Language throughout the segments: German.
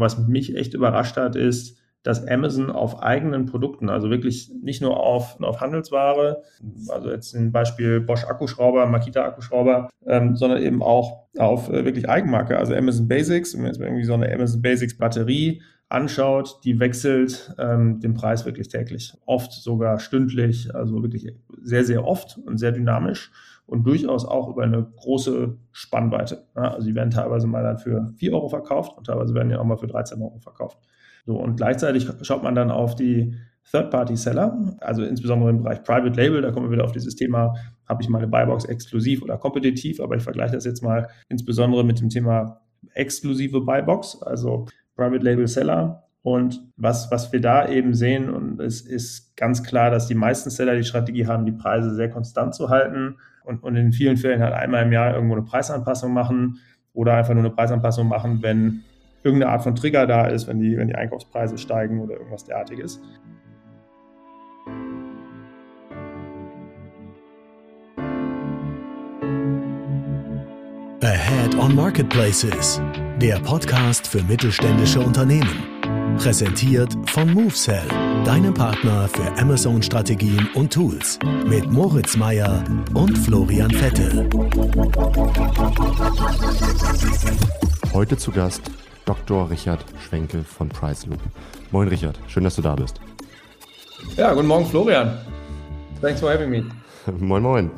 Und was mich echt überrascht hat, ist, dass Amazon auf eigenen Produkten, also wirklich nicht nur auf, auf Handelsware, also jetzt ein Beispiel Bosch Akkuschrauber, Makita Akkuschrauber, ähm, sondern eben auch auf äh, wirklich Eigenmarke, also Amazon Basics, wenn man jetzt irgendwie so eine Amazon Basics Batterie anschaut, die wechselt ähm, den Preis wirklich täglich, oft sogar stündlich, also wirklich sehr, sehr oft und sehr dynamisch und durchaus auch über eine große Spannweite. Ja, also die werden teilweise mal dann für 4 Euro verkauft und teilweise werden ja auch mal für 13 Euro verkauft. So, und gleichzeitig schaut man dann auf die Third-Party-Seller, also insbesondere im Bereich Private Label, da kommen wir wieder auf dieses Thema, habe ich meine Buybox exklusiv oder kompetitiv, aber ich vergleiche das jetzt mal insbesondere mit dem Thema exklusive Buybox, also Private Label Seller. Und was, was wir da eben sehen, und es ist ganz klar, dass die meisten Seller die Strategie haben, die Preise sehr konstant zu halten und, und in vielen Fällen halt einmal im Jahr irgendwo eine Preisanpassung machen oder einfach nur eine Preisanpassung machen, wenn irgendeine Art von Trigger da ist, wenn die, wenn die Einkaufspreise steigen oder irgendwas derartiges. Ahead on Marketplaces, der Podcast für mittelständische Unternehmen. Präsentiert von MoveSell, deinem Partner für Amazon-Strategien und Tools. Mit Moritz Meyer und Florian Vettel. Heute zu Gast Dr. Richard Schwenke von PriceLoop. Moin Richard, schön, dass du da bist. Ja, guten Morgen Florian. Thanks for having me. moin, moin.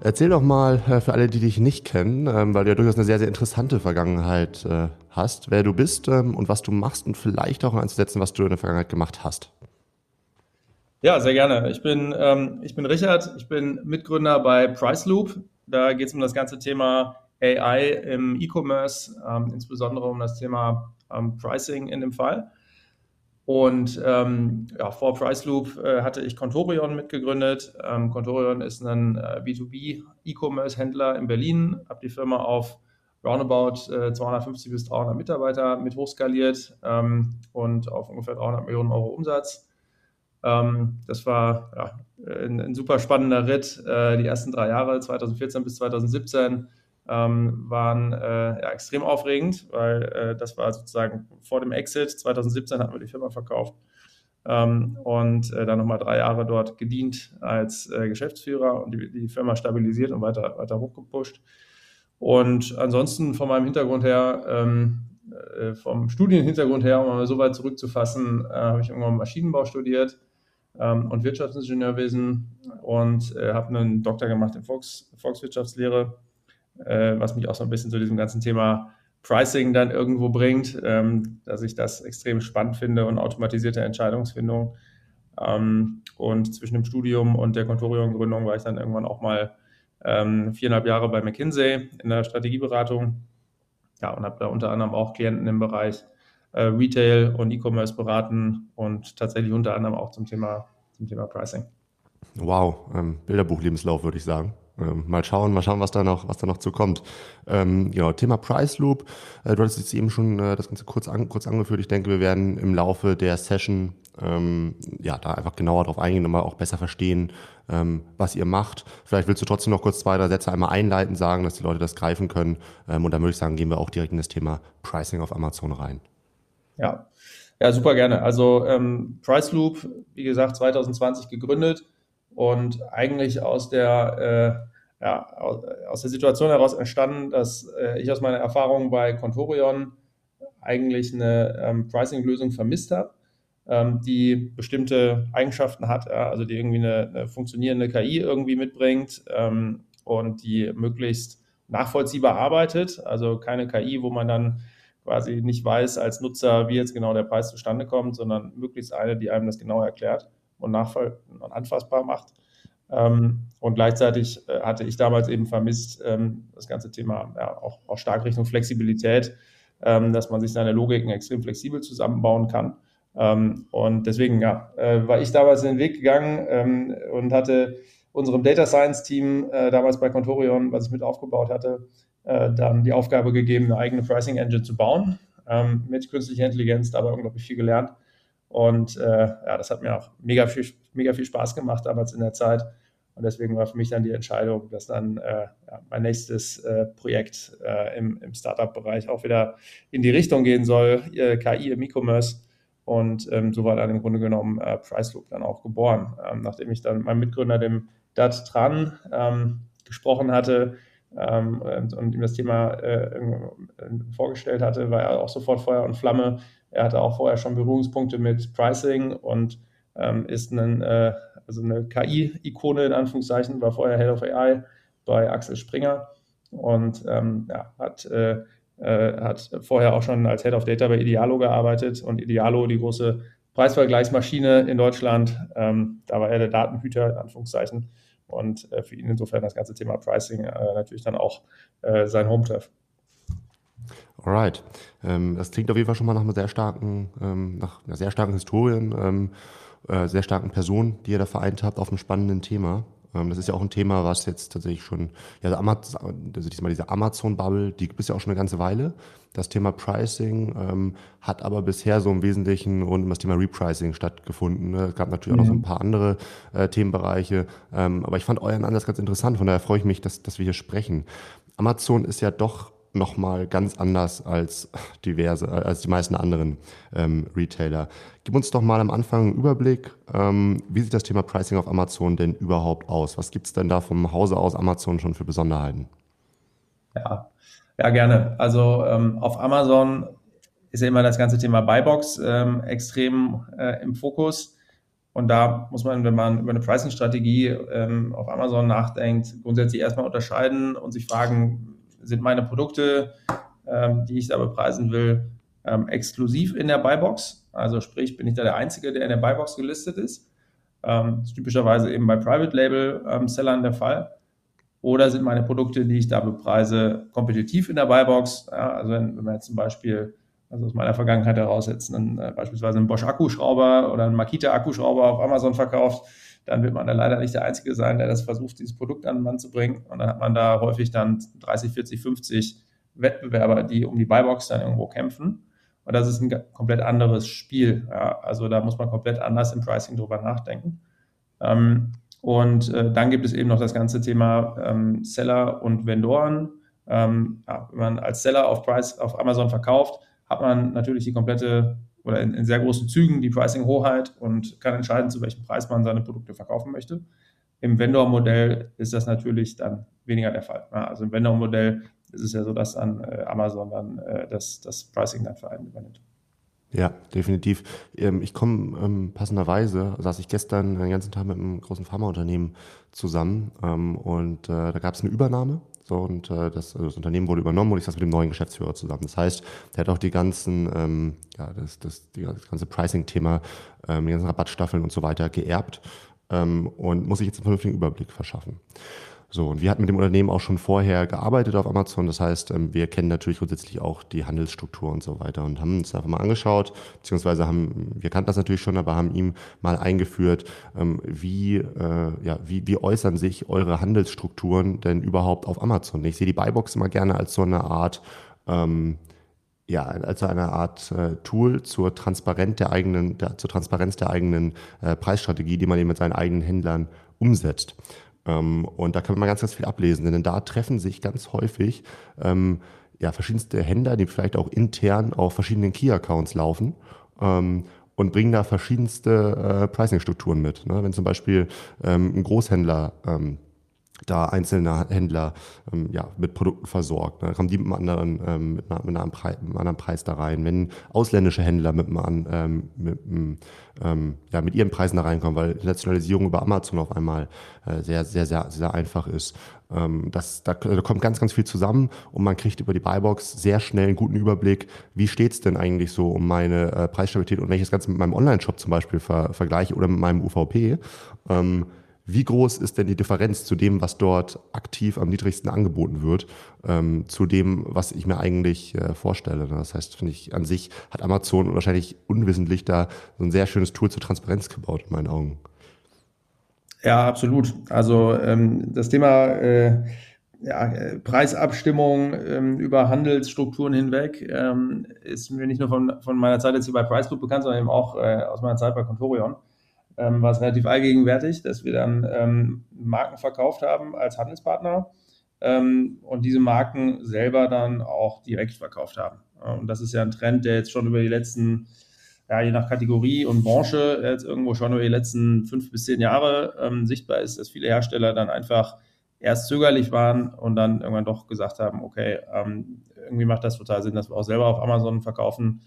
Erzähl doch mal äh, für alle, die dich nicht kennen, ähm, weil du ja durchaus eine sehr, sehr interessante Vergangenheit äh, hast, wer du bist ähm, und was du machst und vielleicht auch einzusetzen, was du in der Vergangenheit gemacht hast. Ja, sehr gerne. Ich bin, ähm, ich bin Richard, ich bin Mitgründer bei PriceLoop. Da geht es um das ganze Thema AI im E-Commerce, ähm, insbesondere um das Thema ähm, Pricing in dem Fall. Und ähm, ja, vor Priceloop äh, hatte ich Contorion mitgegründet. Ähm, Contorion ist ein äh, B2B-E-Commerce-Händler in Berlin. Habe die Firma auf roundabout äh, 250 bis 300 Mitarbeiter mit hochskaliert ähm, und auf ungefähr 300 Millionen Euro Umsatz. Ähm, das war ja, ein, ein, super spannender Ritt. Äh, die ersten drei Jahre, 2014 bis 2017 ähm, waren äh, ja, extrem aufregend, weil äh, das war sozusagen vor dem Exit. 2017 hatten wir die Firma verkauft ähm, und äh, dann nochmal drei Jahre dort gedient als äh, Geschäftsführer und die, die, Firma stabilisiert und weiter, weiter hochgepusht. Und ansonsten von meinem Hintergrund her, ähm, äh, vom Studienhintergrund her, um mal so weit zurückzufassen, äh, habe ich irgendwann Maschinenbau studiert ähm, und Wirtschaftsingenieurwesen und habe einen Doktor gemacht in Volks, Volkswirtschaftslehre äh, was mich auch so ein bisschen zu diesem ganzen Thema Pricing dann irgendwo bringt, ähm, dass ich das extrem spannend finde und automatisierte Entscheidungsfindung. Ähm, und zwischen dem Studium und der Contorion-Gründung war ich dann irgendwann auch mal ähm, viereinhalb Jahre bei McKinsey in der Strategieberatung. Ja, und habe da unter anderem auch Klienten im Bereich äh, Retail und E-Commerce beraten und tatsächlich unter anderem auch zum Thema, zum Thema Pricing. Wow, ähm, Bilderbuch-Lebenslauf würde ich sagen. Ähm, mal schauen, mal schauen, was da noch, was da noch zu kommt. Ähm, genau, Thema Price Loop. Äh, du hattest jetzt eben schon äh, das Ganze kurz, an, kurz angeführt. Ich denke, wir werden im Laufe der Session ähm, ja da einfach genauer drauf eingehen und mal auch besser verstehen, ähm, was ihr macht. Vielleicht willst du trotzdem noch kurz zwei, drei Sätze einmal einleiten, sagen, dass die Leute das greifen können. Ähm, und dann würde ich sagen, gehen wir auch direkt in das Thema Pricing auf Amazon rein. Ja, ja, super gerne. Also ähm, Price Loop, wie gesagt, 2020 gegründet und eigentlich aus der, äh, ja, aus der Situation heraus entstanden, dass äh, ich aus meiner Erfahrung bei Contorion eigentlich eine ähm, Pricing-Lösung vermisst habe, ähm, die bestimmte Eigenschaften hat, ja, also die irgendwie eine, eine, funktionierende KI irgendwie mitbringt ähm, und die möglichst nachvollziehbar arbeitet, also keine KI, wo man dann quasi nicht weiß als Nutzer, wie jetzt genau der Preis zustande kommt, sondern möglichst eine, die einem das genau erklärt und, und anfassbar macht. Ähm, und gleichzeitig äh, hatte ich damals eben vermisst, ähm, das ganze Thema ja, auch, auch stark Richtung Flexibilität, ähm, dass man sich seine Logiken extrem flexibel zusammenbauen kann. Ähm, und deswegen ja, äh, war ich damals in den Weg gegangen ähm, und hatte unserem Data Science Team äh, damals bei Contorion, was ich mit aufgebaut hatte, äh, dann die Aufgabe gegeben, eine eigene Pricing Engine zu bauen ähm, mit künstlicher Intelligenz, dabei unglaublich viel gelernt. Und äh, ja, das hat mir auch mega viel, mega viel Spaß gemacht damals in der Zeit. Und deswegen war für mich dann die Entscheidung, dass dann äh, ja, mein nächstes äh, Projekt äh, im, im Startup-Bereich auch wieder in die Richtung gehen soll, äh, KI im E-Commerce. Und ähm, so war dann im Grunde genommen äh, Priceloop dann auch geboren. Ähm, nachdem ich dann meinem Mitgründer, dem Dat Tran, ähm, gesprochen hatte ähm, und, und, ihm das Thema äh, vorgestellt hatte, war er auch sofort Feuer und Flamme. Er hatte auch vorher schon Berührungspunkte mit Pricing und ähm, ist ein also eine KI-Ikone in Anführungszeichen, war vorher Head of AI bei Axel Springer und ähm, ja, hat, äh, äh, hat vorher auch schon als Head of Data bei Idealo gearbeitet und Idealo, die große Preisvergleichsmaschine in Deutschland, ähm, da war er der Datenhüter in Anführungszeichen und äh, für ihn insofern das ganze Thema Pricing äh, natürlich dann auch äh, sein Home-Turf. Alright. Ähm, das klingt auf jeden Fall schon mal nach einer sehr starken, ähm, nach einer sehr starken Historien. Ähm, äh, sehr starken Personen, die ihr da vereint habt auf einem spannenden Thema. Ähm, das ist ja auch ein Thema, was jetzt tatsächlich schon, ja, Amazon, also diesmal diese Amazon-Bubble, die gibt es ja auch schon eine ganze Weile. Das Thema Pricing ähm, hat aber bisher so im Wesentlichen rund um das Thema Repricing stattgefunden. Ne? Es gab natürlich mhm. auch noch so ein mhm. paar andere äh, Themenbereiche, ähm, aber ich fand euren Ansatz ganz interessant, von daher freue ich mich, dass, dass wir hier sprechen. Amazon ist ja doch nochmal ganz anders als diverse, äh, als die meisten anderen ähm, Retailer. Gib uns doch mal am Anfang einen Überblick, ähm, wie sieht das Thema Pricing auf Amazon denn überhaupt aus? Was gibt es denn da vom Hause aus Amazon schon für Besonderheiten? Ja, ja gerne. Also ähm, auf Amazon ist ja immer das ganze Thema Buybox ähm, extrem äh, im Fokus. Und da muss man, wenn man über eine Pricing-Strategie ähm, auf Amazon nachdenkt, grundsätzlich erstmal unterscheiden und sich fragen, sind meine Produkte, ähm, die ich da bepreisen will, ähm, exklusiv in der Buybox. Also sprich, bin ich da der Einzige, der in der Buybox gelistet ist. Ähm, ist typischerweise eben bei Private Label ähm, Sellern der Fall. Oder sind meine Produkte, die ich da bepreise, kompetitiv in der Buybox? Ja, also wenn, wenn wir jetzt zum Beispiel, also aus meiner Vergangenheit heraus jetzt einen, äh, beispielsweise einen Bosch Akkuschrauber oder einen Makita Akkuschrauber auf Amazon verkauft, dann wird man da leider nicht der Einzige sein, der das versucht, dieses Produkt an den Mann zu bringen. Und dann hat man da häufig dann 30, 40, 50 Wettbewerber, die um die Buybox dann irgendwo kämpfen. Und das ist ein komplett anderes Spiel. Ja, also da muss man komplett anders im Pricing drüber nachdenken. Ähm, und äh, dann gibt es eben noch das ganze Thema ähm, Seller und Vendoren. Ähm, ja, wenn man als Seller auf Price auf Amazon verkauft, hat man natürlich die komplette oder in, in sehr großen Zügen die Pricing-Hoheit und kann entscheiden, zu welchem Preis man seine Produkte verkaufen möchte. Im Vendor-Modell ist das natürlich dann weniger der Fall. Also im Vendor-Modell ist es ja so, dass dann äh, Amazon dann äh, das, das Pricing dann für einen übernimmt. Ja, definitiv. Ähm, ich komme ähm, passenderweise, saß ich gestern den ganzen Tag mit einem großen Pharmaunternehmen zusammen ähm, und äh, da gab es eine Übernahme so, und äh, das, also das Unternehmen wurde übernommen und ich saß mit dem neuen Geschäftsführer zusammen. Das heißt, der hat auch die ganzen, ähm, ja, das, das, die, das ganze Pricing-Thema, ähm, die ganzen Rabattstaffeln und so weiter geerbt ähm, und muss sich jetzt einen vernünftigen Überblick verschaffen. So, und wir hatten mit dem Unternehmen auch schon vorher gearbeitet auf Amazon. Das heißt, ähm, wir kennen natürlich grundsätzlich auch die Handelsstruktur und so weiter und haben uns einfach mal angeschaut, beziehungsweise haben, wir kannten das natürlich schon, aber haben ihm mal eingeführt, ähm, wie, äh, ja, wie, wie äußern sich eure Handelsstrukturen denn überhaupt auf Amazon? Ich sehe die Buybox immer gerne als so eine Art, ähm, ja, also eine Art äh, Tool zur Transparenz der eigenen, der, zur Transparenz der eigenen äh, Preisstrategie, die man eben mit seinen eigenen Händlern umsetzt. Ähm, und da kann man ganz, ganz viel ablesen, denn da treffen sich ganz häufig ähm, ja, verschiedenste Händler, die vielleicht auch intern auf verschiedenen Key-Accounts laufen. Ähm, und bringen da verschiedenste äh, Pricing-Strukturen mit. Ne? Wenn zum Beispiel ähm, ein Großhändler ähm, da einzelne Händler ähm, ja, mit Produkten versorgt. Da kommen die mit einem, anderen, ähm, mit, einer, mit, einem einem anderen Preis da rein. Wenn ausländische Händler mit, einem, ähm, mit, ähm, ja, mit ihren Preisen da reinkommen, weil Nationalisierung über Amazon auf einmal äh, sehr, sehr, sehr, sehr einfach ist. Ähm, das, da, da kommt ganz, ganz viel zusammen und man kriegt über die Buybox sehr schnell einen guten Überblick, wie steht's denn eigentlich so um meine äh, Preisstabilität und wenn ich das Ganze mit meinem Online-Shop zum Beispiel ver, vergleiche oder mit meinem UVP. Wie groß ist denn die Differenz zu dem, was dort aktiv am niedrigsten angeboten wird, ähm, zu dem, was ich mir eigentlich äh, vorstelle? Ne? Das heißt, finde ich, an sich hat Amazon wahrscheinlich unwissentlich da so ein sehr schönes Tool zur Transparenz gebaut, in meinen Augen. Ja, absolut. Also ähm, das Thema äh, ja, Preisabstimmung ähm, über Handelsstrukturen hinweg ähm, ist mir nicht nur von, von meiner Zeit jetzt hier bei Price Group bekannt, sondern eben auch äh, aus meiner Zeit bei Contorion ähm, war es relativ allgegenwärtig, dass wir dann ähm, Marken verkauft haben als Handelspartner ähm, und diese Marken selber dann auch direkt verkauft haben. Und das ist ja ein Trend, der jetzt schon über die letzten, ja, je nach Kategorie und Branche, jetzt irgendwo schon über die letzten fünf bis zehn Jahre ähm, sichtbar ist, dass viele Hersteller dann einfach erst zögerlich waren und dann irgendwann doch gesagt haben, okay, ähm, irgendwie macht das total Sinn, dass wir auch selber auf Amazon verkaufen.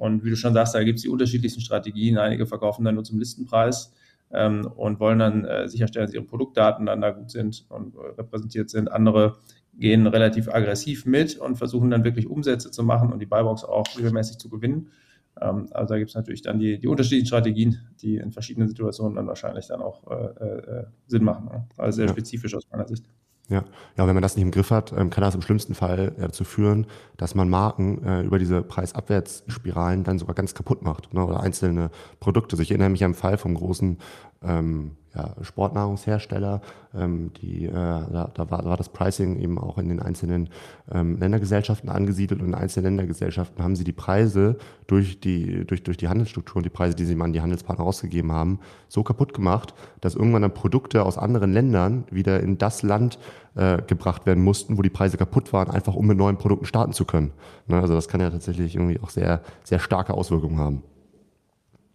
Und wie du schon sagst, da gibt es die unterschiedlichsten Strategien. Einige verkaufen dann nur zum Listenpreis ähm, und wollen dann äh, sicherstellen, dass ihre Produktdaten dann da gut sind und äh, repräsentiert sind. Andere gehen relativ aggressiv mit und versuchen dann wirklich Umsätze zu machen und die Buybox auch regelmäßig zu gewinnen. Ähm, also da gibt es natürlich dann die, die unterschiedlichen Strategien, die in verschiedenen Situationen dann wahrscheinlich dann auch äh, äh, Sinn machen. Ne? Also sehr spezifisch aus meiner Sicht. Ja. ja, wenn man das nicht im Griff hat, ähm, kann das im schlimmsten Fall dazu führen, dass man Marken äh, über diese Preisabwärtsspiralen dann sogar ganz kaputt macht ne? oder einzelne Produkte. Also ich erinnere mich an einen Fall vom großen ähm, ja, Sportnahrungshersteller, ähm, die, äh, da, da, war, da war das Pricing eben auch in den einzelnen ähm, Ländergesellschaften angesiedelt und in einzelnen Ländergesellschaften haben sie die Preise durch die, durch, durch die Handelsstruktur und die Preise, die sie mal an die Handelspartner ausgegeben haben, so kaputt gemacht, dass irgendwann dann Produkte aus anderen Ländern wieder in das Land äh, gebracht werden mussten, wo die Preise kaputt waren, einfach um mit neuen Produkten starten zu können. Ne? Also das kann ja tatsächlich irgendwie auch sehr, sehr starke Auswirkungen haben.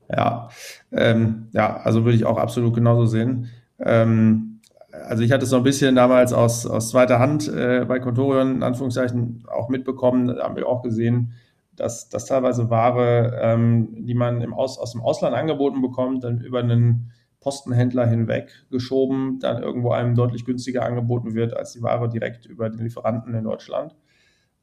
Ja, ähm, ja, also würde ich auch absolut genauso sehen. Ähm, also ich hatte es so ein bisschen damals aus, aus zweiter Hand äh, bei Contorion in Anführungszeichen auch mitbekommen, da haben wir auch gesehen, dass, dass teilweise Ware, ähm, die man im aus, aus dem Ausland angeboten bekommt, dann über einen Postenhändler hinweg geschoben, dann irgendwo einem deutlich günstiger angeboten wird als die Ware direkt über den Lieferanten in Deutschland.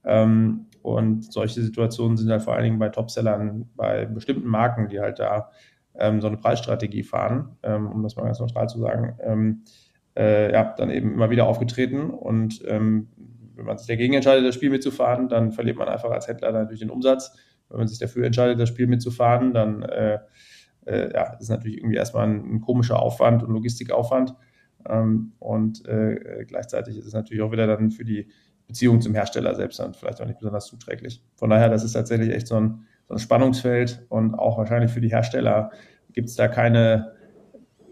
Ähm, und solche Situationen sind halt vor allen Dingen bei Topsellern, bei bestimmten Marken, die halt da ähm, so eine Preisstrategie fahren, ähm, um das mal ganz neutral zu sagen, ähm, äh, ja, dann eben immer wieder aufgetreten. Und ähm, wenn man sich dagegen entscheidet, das Spiel mitzufahren, dann verliert man einfach als Händler natürlich den Umsatz. Wenn man sich dafür entscheidet, das Spiel mitzufahren, dann äh, äh, ja, ist natürlich irgendwie erstmal ein, ein komischer Aufwand und Logistikaufwand. Ähm, und äh, gleichzeitig ist es natürlich auch wieder dann für die Beziehung zum Hersteller selbst dann vielleicht auch nicht besonders zuträglich. Von daher, das ist tatsächlich echt so ein, so ein Spannungsfeld und auch wahrscheinlich für die Hersteller gibt es da keine,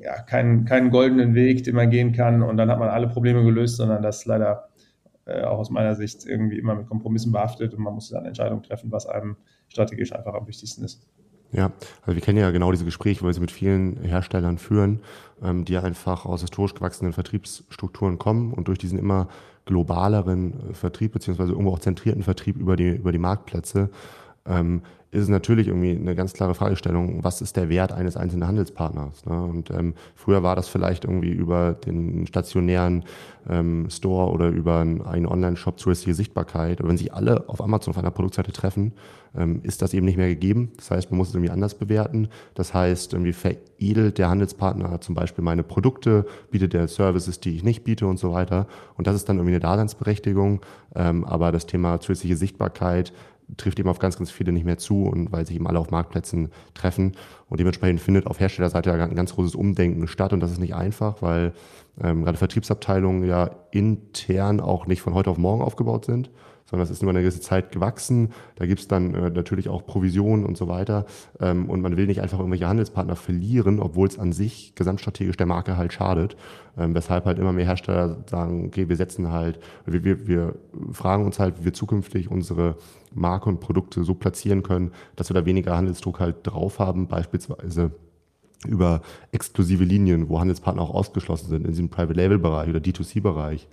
ja, keinen, keinen goldenen Weg, den man gehen kann und dann hat man alle Probleme gelöst, sondern das ist leider äh, auch aus meiner Sicht irgendwie immer mit Kompromissen behaftet und man muss dann Entscheidungen treffen, was einem strategisch einfach am wichtigsten ist. Ja, also wir kennen ja genau diese Gespräche, weil sie mit vielen Herstellern führen, ähm, die einfach aus historisch gewachsenen Vertriebsstrukturen kommen und durch diesen immer globaleren äh, Vertrieb beziehungsweise irgendwo auch zentrierten Vertrieb über die, über die Marktplätze ähm, ist es natürlich irgendwie eine ganz klare Fragestellung, was ist der Wert eines einzelnen Handelspartners? Ne? Und ähm, früher war das vielleicht irgendwie über den stationären ähm, Store oder über einen Online-Shop zusätzliche Sichtbarkeit. Aber wenn sich alle auf Amazon auf einer Produktseite treffen, ähm, ist das eben nicht mehr gegeben. Das heißt, man muss es irgendwie anders bewerten. Das heißt, irgendwie veredelt der Handelspartner zum Beispiel meine Produkte, bietet der Services, die ich nicht biete und so weiter. Und das ist dann irgendwie eine Daseinsberechtigung. Ähm, aber das Thema zusätzliche Sichtbarkeit trifft eben auf ganz, ganz viele nicht mehr zu und weil sich eben alle auf Marktplätzen treffen. Und dementsprechend findet auf Herstellerseite ein ganz großes Umdenken statt und das ist nicht einfach, weil ähm, gerade Vertriebsabteilungen ja intern auch nicht von heute auf morgen aufgebaut sind, sondern das ist nur eine gewisse Zeit gewachsen. Da gibt es dann äh, natürlich auch Provisionen und so weiter. Ähm, und man will nicht einfach irgendwelche Handelspartner verlieren, obwohl es an sich gesamtstrategisch der Marke halt schadet. Ähm, weshalb halt immer mehr Hersteller sagen, okay, wir setzen halt, wir, wir, wir fragen uns halt, wie wir zukünftig unsere Marke und Produkte so platzieren können, dass wir da weniger Handelsdruck halt drauf haben, beispielsweise über exklusive Linien, wo Handelspartner auch ausgeschlossen sind, in diesem Private-Label-Bereich oder D2C-Bereich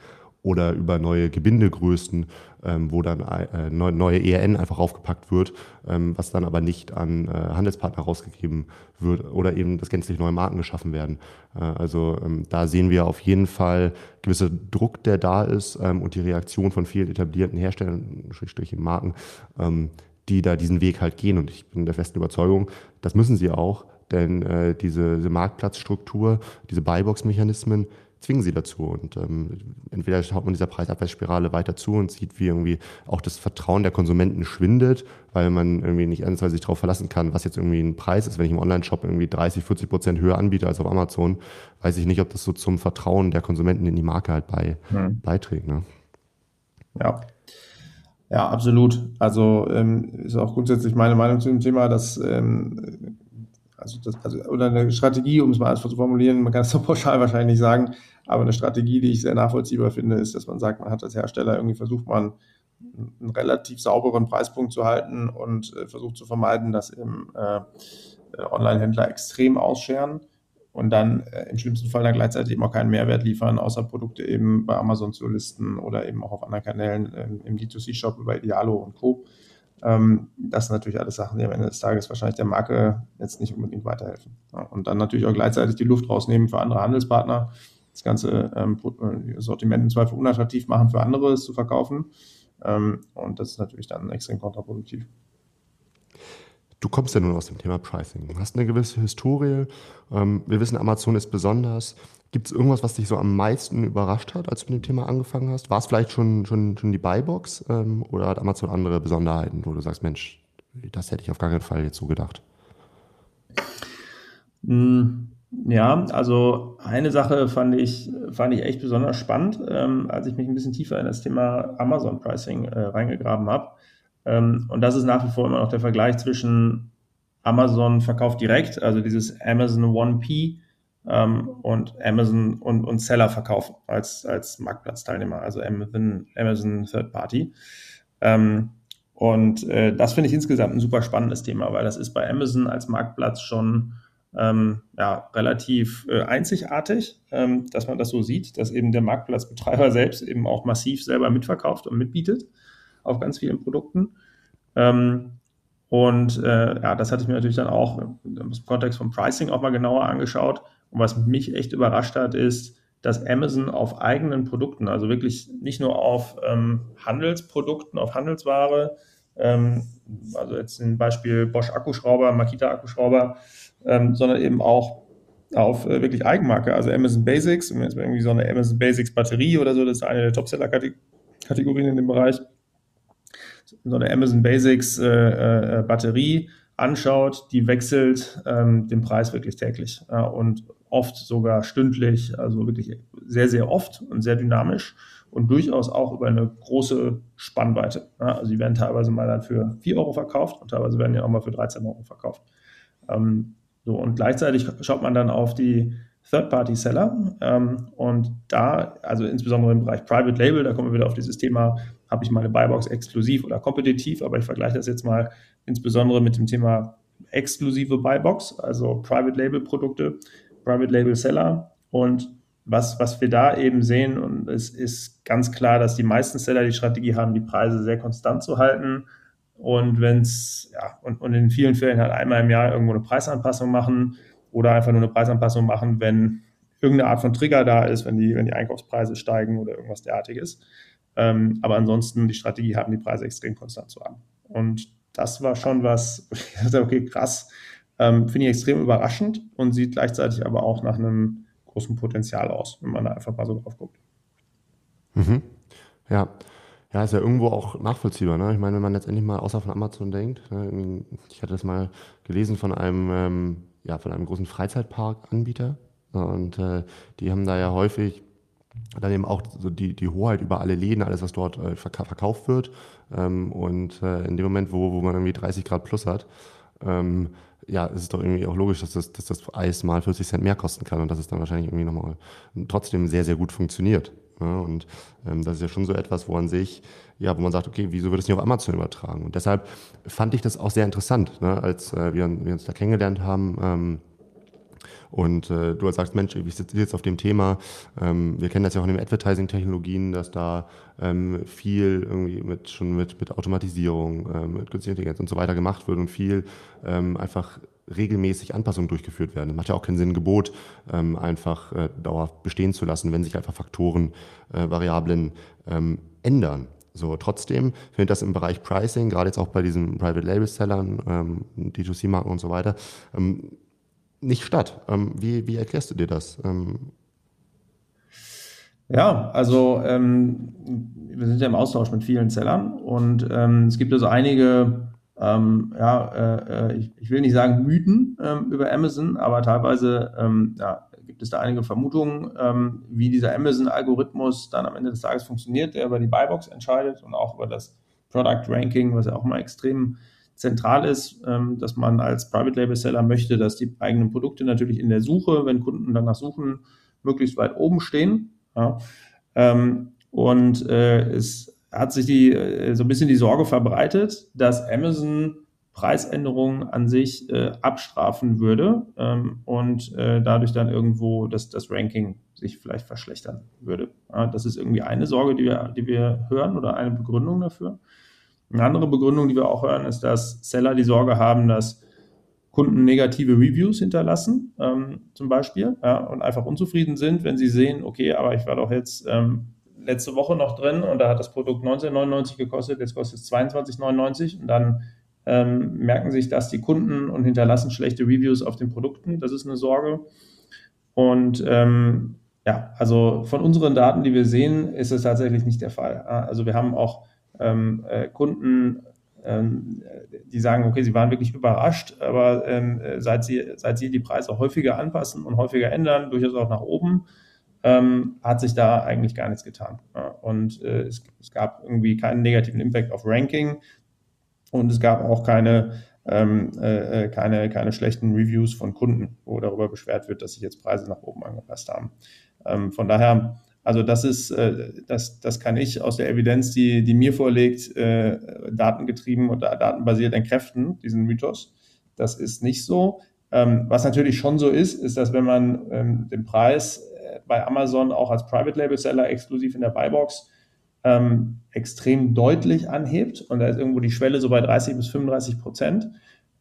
oder über neue Gebindegrößen, ähm, wo dann äh, neue ERN einfach aufgepackt wird, ähm, was dann aber nicht an äh, Handelspartner rausgegeben wird oder eben das gänzlich neue Marken geschaffen werden. Äh, also ähm, da sehen wir auf jeden Fall gewisser Druck, der da ist ähm, und die Reaktion von vielen etablierten Herstellern, Schrägstrich Marken, ähm, die da diesen Weg halt gehen. Und ich bin der festen Überzeugung, das müssen sie auch, denn äh, diese, diese Marktplatzstruktur, diese Buybox-Mechanismen, zwingen sie dazu. Und ähm, entweder schaut man dieser Preisabwärtsspirale weiter zu und sieht, wie irgendwie auch das Vertrauen der Konsumenten schwindet, weil man irgendwie nicht ernsthaft sich darauf verlassen kann, was jetzt irgendwie ein Preis ist. Wenn ich im Online-Shop irgendwie 30, 40 Prozent höher anbiete als auf Amazon, weiß ich nicht, ob das so zum Vertrauen der Konsumenten in die Marke halt bei, mhm. beiträgt. Ne? Ja. Ja, absolut. Also ähm, ist auch grundsätzlich meine Meinung zu dem Thema, dass ähm, also, das, also oder eine Strategie, um es mal zu formulieren, man kann es so pauschal wahrscheinlich nicht sagen, aber eine Strategie, die ich sehr nachvollziehbar finde, ist, dass man sagt, man hat als Hersteller irgendwie versucht, man einen relativ sauberen Preispunkt zu halten und äh, versucht zu vermeiden, dass eben äh, Online-Händler extrem ausscheren und dann äh, im schlimmsten Fall dann gleichzeitig eben auch keinen Mehrwert liefern, außer Produkte eben bei Amazon zu listen oder eben auch auf anderen Kanälen ähm, im D2C-Shop über Idealo und Co. Ähm, das sind natürlich alles Sachen, die am Ende des Tages wahrscheinlich der Marke jetzt nicht unbedingt weiterhelfen. Ja, und dann natürlich auch gleichzeitig die Luft rausnehmen für andere Handelspartner, das ganze ähm, äh, Sortiment im Zweifel unattraktiv machen für andere, es zu verkaufen. Ähm, und das ist natürlich dann extrem kontraproduktiv. Du kommst ja nun aus dem Thema Pricing. Du hast eine gewisse Historie. Ähm, wir wissen, Amazon ist besonders. Gibt es irgendwas, was dich so am meisten überrascht hat, als du mit dem Thema angefangen hast? War es vielleicht schon, schon, schon die Buybox ähm, oder hat Amazon andere Besonderheiten, wo du sagst, Mensch, das hätte ich auf gar keinen Fall jetzt so gedacht? Hm, ja, also eine Sache fand ich, fand ich echt besonders spannend, ähm, als ich mich ein bisschen tiefer in das Thema Amazon Pricing äh, reingegraben habe. Ähm, und das ist nach wie vor immer noch der Vergleich zwischen Amazon verkauft direkt, also dieses Amazon 1P ähm, und Amazon und, und Seller verkaufen als, als Marktplatzteilnehmer, also Amazon, Amazon Third Party. Ähm, und äh, das finde ich insgesamt ein super spannendes Thema, weil das ist bei Amazon als Marktplatz schon ähm, ja, relativ äh, einzigartig, ähm, dass man das so sieht, dass eben der Marktplatzbetreiber selbst eben auch massiv selber mitverkauft und mitbietet auf ganz vielen Produkten. Ähm, und äh, ja, das hatte ich mir natürlich dann auch im Kontext vom Pricing auch mal genauer angeschaut. Und was mich echt überrascht hat, ist, dass Amazon auf eigenen Produkten, also wirklich nicht nur auf ähm, Handelsprodukten, auf Handelsware, ähm, also jetzt zum Beispiel Bosch Akkuschrauber, Makita Akkuschrauber, ähm, sondern eben auch auf äh, wirklich Eigenmarke, also Amazon Basics, jetzt irgendwie so eine Amazon Basics Batterie oder so, das ist eine der Topseller-Kategorien in dem Bereich so eine Amazon Basics äh, äh, Batterie anschaut, die wechselt ähm, den Preis wirklich täglich und oft sogar stündlich, also wirklich sehr, sehr oft und sehr dynamisch und durchaus auch über eine große Spannweite. Also die werden teilweise mal dann für 4 Euro verkauft und teilweise werden die auch mal für 13 Euro verkauft. Ähm, so, und gleichzeitig schaut man dann auf die Third-Party-Seller ähm, und da, also insbesondere im Bereich Private Label, da kommen wir wieder auf dieses Thema habe ich meine Buybox exklusiv oder kompetitiv, aber ich vergleiche das jetzt mal insbesondere mit dem Thema exklusive Buybox, also Private Label Produkte, Private Label Seller und was, was wir da eben sehen, und es ist ganz klar, dass die meisten Seller die Strategie haben, die Preise sehr konstant zu halten. Und wenn es, ja, und, und in vielen Fällen halt einmal im Jahr irgendwo eine Preisanpassung machen oder einfach nur eine Preisanpassung machen, wenn irgendeine Art von Trigger da ist, wenn die, wenn die Einkaufspreise steigen oder irgendwas derartiges. Ähm, aber ansonsten die Strategie haben, die Preise extrem konstant zu haben. Und das war schon was, ich dachte, okay, krass, ähm, finde ich extrem überraschend und sieht gleichzeitig aber auch nach einem großen Potenzial aus, wenn man da einfach mal so drauf guckt. Mhm. Ja. Ja, ist ja irgendwo auch nachvollziehbar. Ne? Ich meine, wenn man letztendlich mal außer von Amazon denkt, ne? ich hatte das mal gelesen von einem, ähm, ja, von einem großen Freizeitparkanbieter und äh, die haben da ja häufig dann eben auch so die, die Hoheit über alle Läden, alles, was dort äh, verkauft wird. Ähm, und äh, in dem Moment, wo, wo man irgendwie 30 Grad plus hat, ähm, ja, ist es doch irgendwie auch logisch, dass das, dass das Eis mal 40 Cent mehr kosten kann und dass es dann wahrscheinlich irgendwie nochmal trotzdem sehr, sehr gut funktioniert. Ja, und ähm, das ist ja schon so etwas, wo an sich, ja, wo man sagt, okay, wieso wird es nicht auf Amazon übertragen? Und deshalb fand ich das auch sehr interessant, ne, als äh, wir, wir uns da kennengelernt haben. Ähm, und äh, du sagst, Mensch, ich sitze jetzt auf dem Thema. Ähm, wir kennen das ja auch in den Advertising-Technologien, dass da ähm, viel irgendwie mit schon mit, mit Automatisierung, ähm, mit künstlicher Intelligenz und so weiter gemacht wird und viel ähm, einfach regelmäßig Anpassungen durchgeführt werden. Das macht ja auch keinen Sinn, ein Gebot ähm, einfach äh, dauerhaft bestehen zu lassen, wenn sich einfach Faktoren, äh, Variablen ähm, ändern. So, trotzdem findet das im Bereich Pricing, gerade jetzt auch bei diesen Private Label Sellern, ähm, D2C-Marken und so weiter, ähm, nicht statt. Ähm, wie, wie erklärst du dir das? Ähm ja, also ähm, wir sind ja im Austausch mit vielen Sellern und ähm, es gibt also einige, ähm, ja, äh, äh, ich, ich, will nicht sagen Mythen ähm, über Amazon, aber teilweise ja, gibt es da einige Vermutungen, wie dieser Amazon-Algorithmus dann am Ende des Tages funktioniert, der über die Buybox entscheidet und auch über das Product Ranking, was ja auch mal extrem zentral ist, ähm, dass man als Private Label Seller möchte, dass die eigenen Produkte natürlich in der Suche, wenn Kunden danach suchen, möglichst weit oben stehen. Ja. Ähm, und äh, es hat sich die, äh, so ein bisschen die Sorge verbreitet, dass Amazon Preisänderungen an sich äh, abstrafen würde ähm, und äh, dadurch dann irgendwo das, das Ranking sich vielleicht verschlechtern würde. Ja, das ist irgendwie eine Sorge, die wir, die wir hören oder eine Begründung dafür. Eine andere Begründung, die wir auch hören, ist, dass Seller die Sorge haben, dass Kunden negative Reviews hinterlassen, ähm, zum Beispiel, ja, und einfach unzufrieden sind, wenn sie sehen, okay, aber ich war doch jetzt ähm, letzte Woche noch drin und da hat das Produkt 19,99 gekostet, jetzt kostet es 22,99 und dann ähm, merken sich das die Kunden und hinterlassen schlechte Reviews auf den Produkten. Das ist eine Sorge. Und ähm, ja, also von unseren Daten, die wir sehen, ist es tatsächlich nicht der Fall. Also wir haben auch ähm, äh, Kunden, ähm, die sagen, okay, sie waren wirklich überrascht, aber ähm, seit, sie, seit sie die Preise häufiger anpassen und häufiger ändern, durchaus auch nach oben, ähm, hat sich da eigentlich gar nichts getan. Ja, und äh, es, es, gab irgendwie keinen negativen Impact auf Ranking. Und es gab auch keine, ähm, äh, äh, keine, keine schlechten Reviews von Kunden, wo darüber beschwert wird, dass sich jetzt Preise nach oben angepasst haben. Ähm, von daher, also das ist, äh, das, das kann ich aus der Evidenz, die, die mir vorliegt, äh, datengetrieben oder datenbasiert entkräften, diesen Mythos. Das ist nicht so. Ähm, was natürlich schon so ist, ist, dass wenn man ähm, den Preis bei Amazon auch als Private Label Seller exklusiv in der Buybox ähm, extrem deutlich anhebt und da ist irgendwo die Schwelle so bei 30 bis 35 Prozent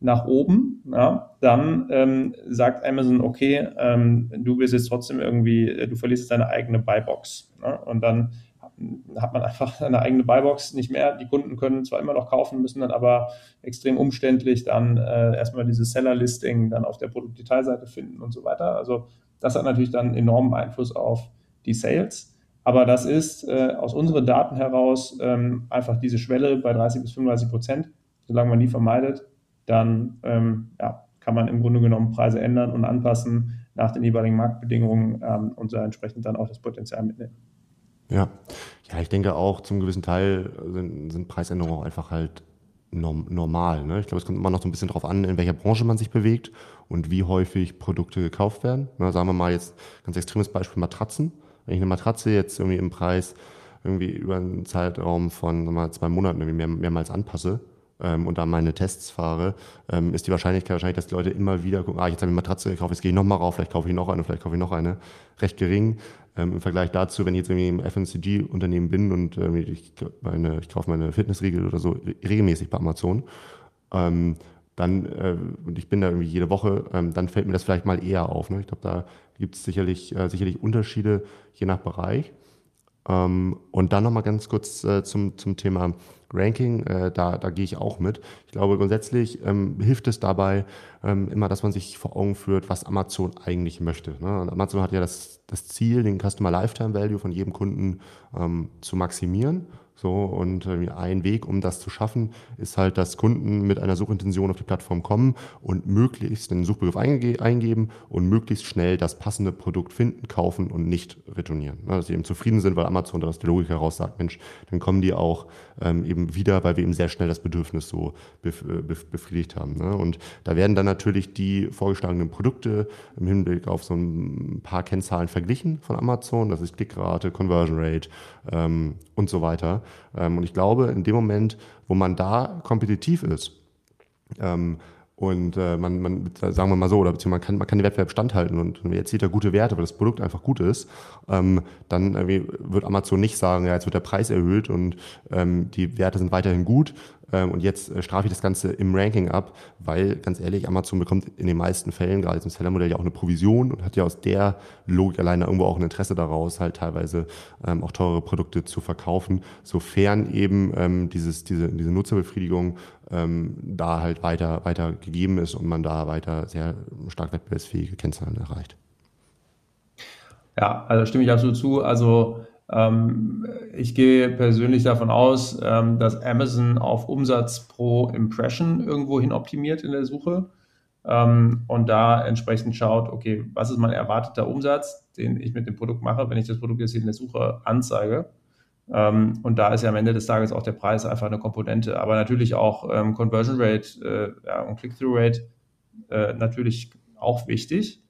nach oben, ja, dann ähm, sagt Amazon, okay, ähm, du bist jetzt trotzdem irgendwie, äh, du verlierst deine eigene Buybox. Ne? Und dann hat man einfach seine eigene Buybox nicht mehr. Die Kunden können zwar immer noch kaufen, müssen dann aber extrem umständlich dann äh, erstmal dieses Seller-Listing dann auf der Produktdetailseite finden und so weiter. Also das hat natürlich dann enormen Einfluss auf die Sales. Aber das ist äh, aus unseren Daten heraus ähm, einfach diese Schwelle bei 30 bis 35 Prozent. Solange man die vermeidet, dann ähm, ja, kann man im Grunde genommen Preise ändern und anpassen nach den jeweiligen Marktbedingungen ähm, und so entsprechend dann auch das Potenzial mitnehmen. Ja, ja, ich denke auch zum gewissen Teil sind, sind Preisänderungen auch einfach halt normal. Ne? Ich glaube, es kommt immer noch so ein bisschen darauf an, in welcher Branche man sich bewegt und wie häufig Produkte gekauft werden. Na, sagen wir mal jetzt ganz extremes Beispiel Matratzen. Wenn ich eine Matratze jetzt irgendwie im Preis irgendwie über einen Zeitraum von mal, zwei Monaten irgendwie mehr, mehrmals anpasse ähm, und da meine Tests fahre, ähm, ist die Wahrscheinlichkeit wahrscheinlich, dass die Leute immer wieder gucken, ah, jetzt habe ich eine Matratze gekauft, jetzt gehe ich nochmal rauf, vielleicht kaufe ich noch eine, vielleicht kaufe ich noch eine, recht gering. Ähm, Im Vergleich dazu, wenn ich jetzt irgendwie im FMCG-Unternehmen bin und irgendwie ich, meine, ich kaufe meine Fitnessriegel oder so regelmäßig bei Amazon, ähm, dann, äh, und ich bin da irgendwie jede Woche, ähm, dann fällt mir das vielleicht mal eher auf. Ne? Ich glaube, da gibt es sicherlich, äh, sicherlich Unterschiede je nach Bereich. Ähm, und dann nochmal ganz kurz äh, zum, zum Thema Ranking, äh, da, da gehe ich auch mit. Ich glaube, grundsätzlich ähm, hilft es dabei ähm, immer, dass man sich vor Augen führt, was Amazon eigentlich möchte. Ne? Amazon hat ja das, das Ziel, den Customer Lifetime Value von jedem Kunden ähm, zu maximieren so, und äh, ein Weg, um das zu schaffen, ist halt, dass Kunden mit einer Suchintention auf die Plattform kommen und möglichst den Suchbegriff einge eingeben und möglichst schnell das passende Produkt finden, kaufen und nicht retournieren. Ne, dass sie eben zufrieden sind, weil Amazon da aus der Logik heraus sagt, Mensch, dann kommen die auch ähm, eben wieder, weil wir eben sehr schnell das Bedürfnis so bef bef befriedigt haben. Ne? Und da werden dann natürlich die vorgeschlagenen Produkte im Hinblick auf so ein paar Kennzahlen verglichen von Amazon, das ist Klickrate, Conversion Rate ähm, und so weiter. Ähm, und ich glaube, in dem Moment, wo man da kompetitiv ist, ähm, und äh, man, man, sagen wir mal so, oder beziehungsweise man kann, man kann den Wettbewerb standhalten und erzielt da gute Werte, weil das Produkt einfach gut ist, ähm, dann wird Amazon nicht sagen, ja, jetzt wird der Preis erhöht und ähm, die Werte sind weiterhin gut, und jetzt äh, strafe ich das Ganze im Ranking ab, weil ganz ehrlich, Amazon bekommt in den meisten Fällen, gerade im Seller-Modell, ja auch eine Provision und hat ja aus der Logik alleine irgendwo auch ein Interesse daraus, halt teilweise ähm, auch teure Produkte zu verkaufen, sofern eben ähm, dieses, diese, diese Nutzerbefriedigung ähm, da halt weiter, weiter gegeben ist und man da weiter sehr stark wettbewerbsfähige Kennzahlen erreicht. Ja, also stimme ich absolut zu. Also ähm, ich gehe persönlich davon aus, ähm, dass Amazon auf Umsatz pro Impression irgendwo hin optimiert in der Suche ähm, und da entsprechend schaut, okay, was ist mein erwarteter Umsatz, den ich mit dem Produkt mache, wenn ich das Produkt jetzt in der Suche anzeige. Ähm, und da ist ja am Ende des Tages auch der Preis einfach eine Komponente. Aber natürlich auch ähm, Conversion Rate äh, und Click-Through Rate äh, natürlich auch wichtig.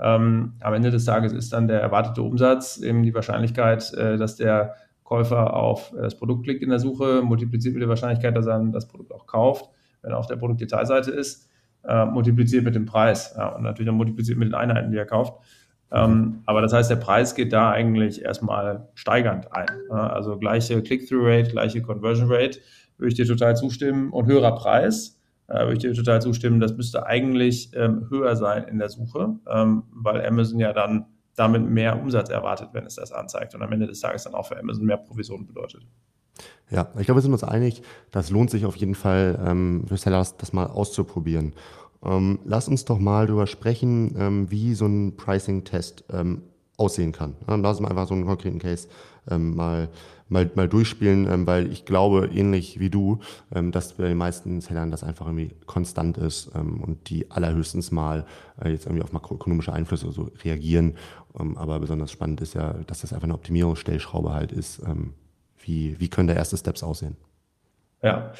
Ähm, am Ende des Tages ist dann der erwartete Umsatz eben die Wahrscheinlichkeit, äh, dass der Käufer auf das Produkt klickt in der Suche, multipliziert mit der Wahrscheinlichkeit, dass er das Produkt auch kauft, wenn er auf der Produktdetailseite ist, äh, multipliziert mit dem Preis ja, und natürlich dann multipliziert mit den Einheiten, die er kauft. Ähm, aber das heißt, der Preis geht da eigentlich erstmal steigernd ein. Also gleiche Click-Through-Rate, gleiche Conversion Rate, würde ich dir total zustimmen. Und höherer Preis, äh, würde ich dir total zustimmen, das müsste eigentlich ähm, höher sein in der Suche, ähm, weil Amazon ja dann damit mehr Umsatz erwartet, wenn es das anzeigt und am Ende des Tages dann auch für Amazon mehr Provision bedeutet. Ja, ich glaube, wir sind uns einig, das lohnt sich auf jeden Fall ähm, für Sellers, das mal auszuprobieren. Ähm, lass uns doch mal darüber sprechen, ähm, wie so ein Pricing-Test ähm, aussehen kann. Lass uns mal einfach so einen konkreten Case ähm, mal, mal, mal durchspielen, ähm, weil ich glaube, ähnlich wie du, dass bei den meisten Sellern das einfach irgendwie konstant ist und die allerhöchstens mal äh, jetzt irgendwie auf makroökonomische Einflüsse so reagieren. aber besonders spannend ist ja, dass das einfach eine Optimierungsstellschraube halt ist. wie, wie können da erste Steps aussehen? Ja,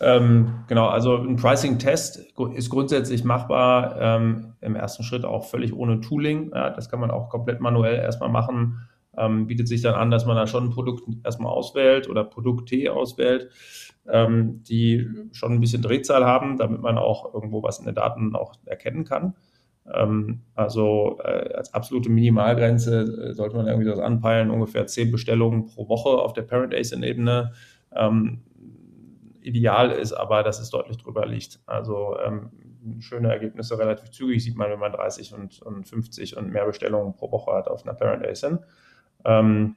ähm, genau, also ein Pricing-Test ist grundsätzlich machbar, ähm, im ersten Schritt auch völlig ohne Tooling. Ja, das kann man auch komplett manuell erstmal machen. Ähm, bietet sich dann an, dass man da schon ein Produkt erstmal auswählt oder Produkte auswählt, ähm, die schon ein bisschen Drehzahl haben, damit man auch irgendwo was in den Daten auch erkennen kann. Ähm, also äh, als absolute Minimalgrenze äh, sollte man irgendwie das anpeilen, ungefähr zehn Bestellungen pro Woche auf der Parent ASIN-Ebene. Ähm, ideal ist, aber dass es deutlich drüber liegt. Also ähm, schöne Ergebnisse relativ zügig sieht man, wenn man 30 und, und 50 und mehr Bestellungen pro Woche hat auf einer Parent ASIN. Ähm,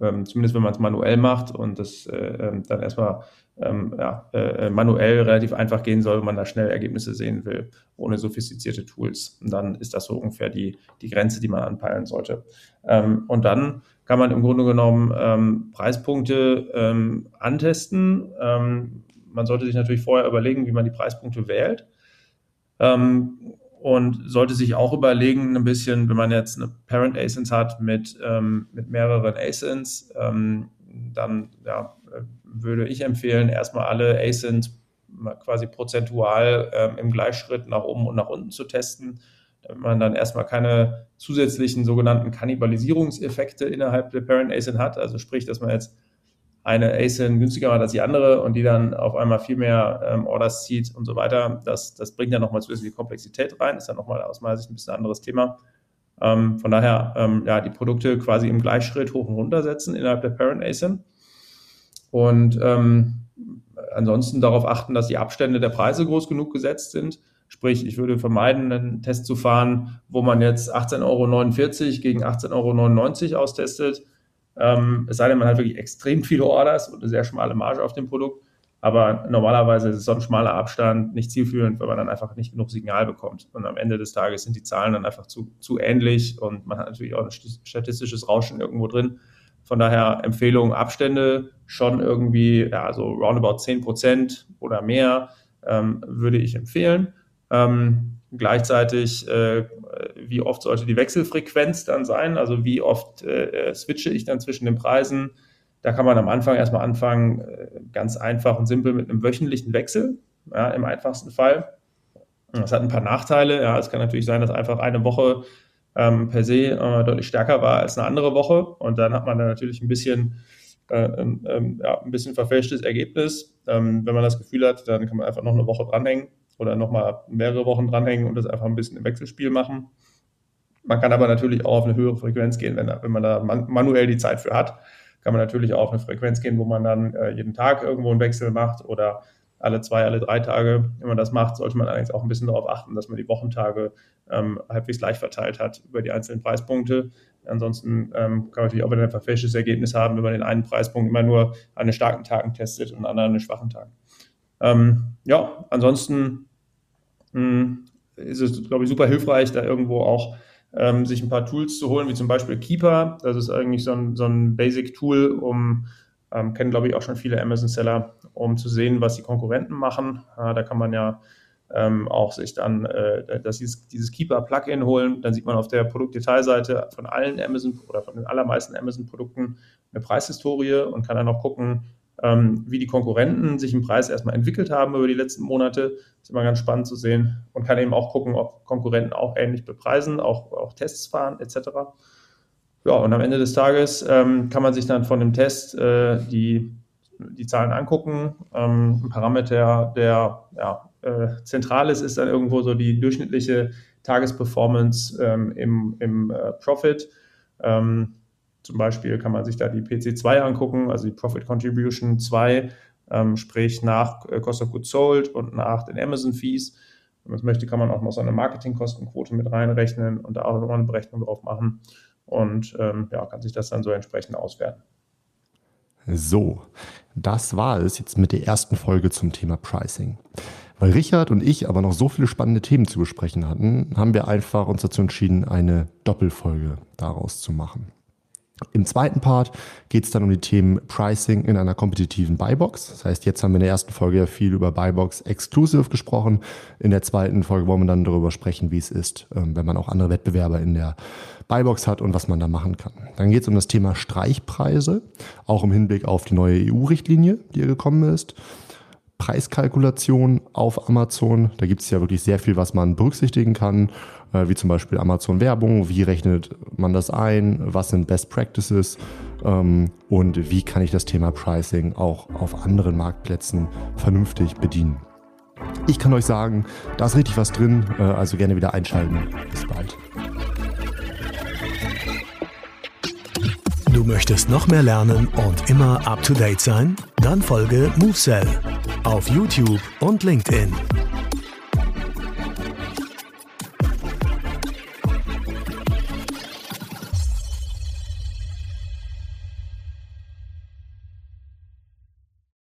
ähm, zumindest wenn man es manuell macht und das äh, ähm, dann erstmal ähm, ja, äh, manuell relativ einfach gehen soll, wenn man da schnell Ergebnisse sehen will, ohne sophistizierte Tools. Und dann ist das so ungefähr die, die Grenze, die man anpeilen sollte. Ähm, und dann kann man im Grunde genommen ähm, Preispunkte ähm, antesten. Man sollte sich natürlich vorher überlegen, wie man die Preispunkte wählt. Ähm, und sollte sich auch überlegen, ein bisschen, wenn man jetzt eine Parent ASINs hat mit, ähm, mit mehreren ASINs, ähm, dann ja, würde ich empfehlen, erstmal alle ASINs quasi prozentual im Gleichschritt nach oben und nach unten zu testen damit man dann erstmal keine zusätzlichen sogenannten Kannibalisierungseffekte innerhalb der Parent ASIN hat. Also sprich, dass man jetzt eine ASIN günstiger macht als die andere und die dann auf einmal viel mehr ähm, Orders zieht und so weiter. Das, das bringt ja nochmal zusätzliche Komplexität rein. Ist dann nochmal aus meiner Sicht ein bisschen anderes Thema. Ähm, von daher, ähm, ja, die Produkte quasi im Gleichschritt hoch und runter setzen innerhalb der Parent ASIN. Und ähm, ansonsten darauf achten, dass die Abstände der Preise groß genug gesetzt sind Sprich, ich würde vermeiden, einen Test zu fahren, wo man jetzt 18,49 Euro gegen 18,99 Euro austestet. Ähm, es sei denn, man hat wirklich extrem viele Orders und eine sehr schmale Marge auf dem Produkt. Aber normalerweise ist so ein schmaler Abstand nicht zielführend, weil man dann einfach nicht genug Signal bekommt. Und am Ende des Tages sind die Zahlen dann einfach zu, zu ähnlich und man hat natürlich auch ein statistisches Rauschen irgendwo drin. Von daher Empfehlung, Abstände schon irgendwie, ja, so roundabout 10 Prozent oder mehr ähm, würde ich empfehlen. Ähm, gleichzeitig, äh, wie oft sollte die Wechselfrequenz dann sein? Also wie oft äh, switche ich dann zwischen den Preisen? Da kann man am Anfang erstmal anfangen, äh, ganz einfach und simpel mit einem wöchentlichen Wechsel, ja, im einfachsten Fall. Das hat ein paar Nachteile. Ja, es kann natürlich sein, dass einfach eine Woche ähm, per se äh, deutlich stärker war als eine andere Woche. Und dann hat man dann natürlich ein bisschen, äh, ähm ja, ein bisschen verfälschtes Ergebnis. Ähm, wenn man das Gefühl hat, dann kann man einfach noch eine Woche dranhängen oder nochmal mehrere Wochen dranhängen und das einfach ein bisschen im Wechselspiel machen. Man kann aber natürlich auch auf eine höhere Frequenz gehen, wenn, wenn man da man, manuell die Zeit für hat. Kann man natürlich auch auf eine Frequenz gehen, wo man dann äh, jeden Tag irgendwo einen Wechsel macht oder alle zwei, alle drei Tage. Wenn man das macht, sollte man allerdings auch ein bisschen darauf achten, dass man die Wochentage ähm, halbwegs gleich verteilt hat über die einzelnen Preispunkte. Ansonsten ähm, kann man natürlich auch wieder ein verfälschtes Ergebnis haben, wenn man den einen Preispunkt immer nur an den starken Tagen testet und an anderen an den schwachen Tagen. Ähm, ja, ansonsten mh, hm, ist es, glaube ich, super hilfreich, da irgendwo auch ähm, sich ein paar Tools zu holen, wie zum Beispiel Keeper. Das ist eigentlich so ein, so ein Basic-Tool, um, ähm, kennen, glaube ich, auch schon viele Amazon-Seller, um zu sehen, was die Konkurrenten machen. Äh, da kann man ja ähm, auch sich dann äh, das, dieses, dieses Keeper-Plugin holen. Dann sieht man auf der Produktdetailseite von allen Amazon oder von den allermeisten Amazon-Produkten eine Preishistorie und kann dann auch gucken, ähm, wie die Konkurrenten sich im Preis erstmal entwickelt haben über die letzten Monate. Ist immer ganz spannend zu sehen und kann eben auch gucken, ob Konkurrenten auch ähnlich bepreisen, auch, auch Tests fahren etc. Ja, und am Ende des Tages ähm, kann man sich dann von dem Test äh, die, die Zahlen angucken. Ähm, ein Parameter, der ja, äh, zentral ist, ist dann irgendwo so die durchschnittliche Tagesperformance ähm, im, im äh, Profit. Ähm, zum Beispiel kann man sich da die PC2 angucken, also die Profit Contribution 2, ähm, sprich nach äh, Cost of Goods Sold und nach den Amazon Fees. Wenn man es möchte, kann man auch noch so eine Marketingkostenquote mit reinrechnen und da auch nochmal eine Berechnung drauf machen und ähm, ja, kann sich das dann so entsprechend auswerten. So, das war es jetzt mit der ersten Folge zum Thema Pricing. Weil Richard und ich aber noch so viele spannende Themen zu besprechen hatten, haben wir einfach uns dazu entschieden, eine Doppelfolge daraus zu machen. Im zweiten Part geht es dann um die Themen Pricing in einer kompetitiven Buybox. Das heißt, jetzt haben wir in der ersten Folge ja viel über Buybox Exclusive gesprochen. In der zweiten Folge wollen wir dann darüber sprechen, wie es ist, ähm, wenn man auch andere Wettbewerber in der Buybox hat und was man da machen kann. Dann geht es um das Thema Streichpreise, auch im Hinblick auf die neue EU-Richtlinie, die hier gekommen ist. Preiskalkulation auf Amazon. Da gibt es ja wirklich sehr viel, was man berücksichtigen kann, wie zum Beispiel Amazon Werbung. Wie rechnet man das ein? Was sind Best Practices? Ähm, und wie kann ich das Thema Pricing auch auf anderen Marktplätzen vernünftig bedienen? Ich kann euch sagen, da ist richtig was drin, äh, also gerne wieder einschalten. Bis bald. Du möchtest noch mehr lernen und immer up to date sein? Dann folge MoveSell auf YouTube und LinkedIn.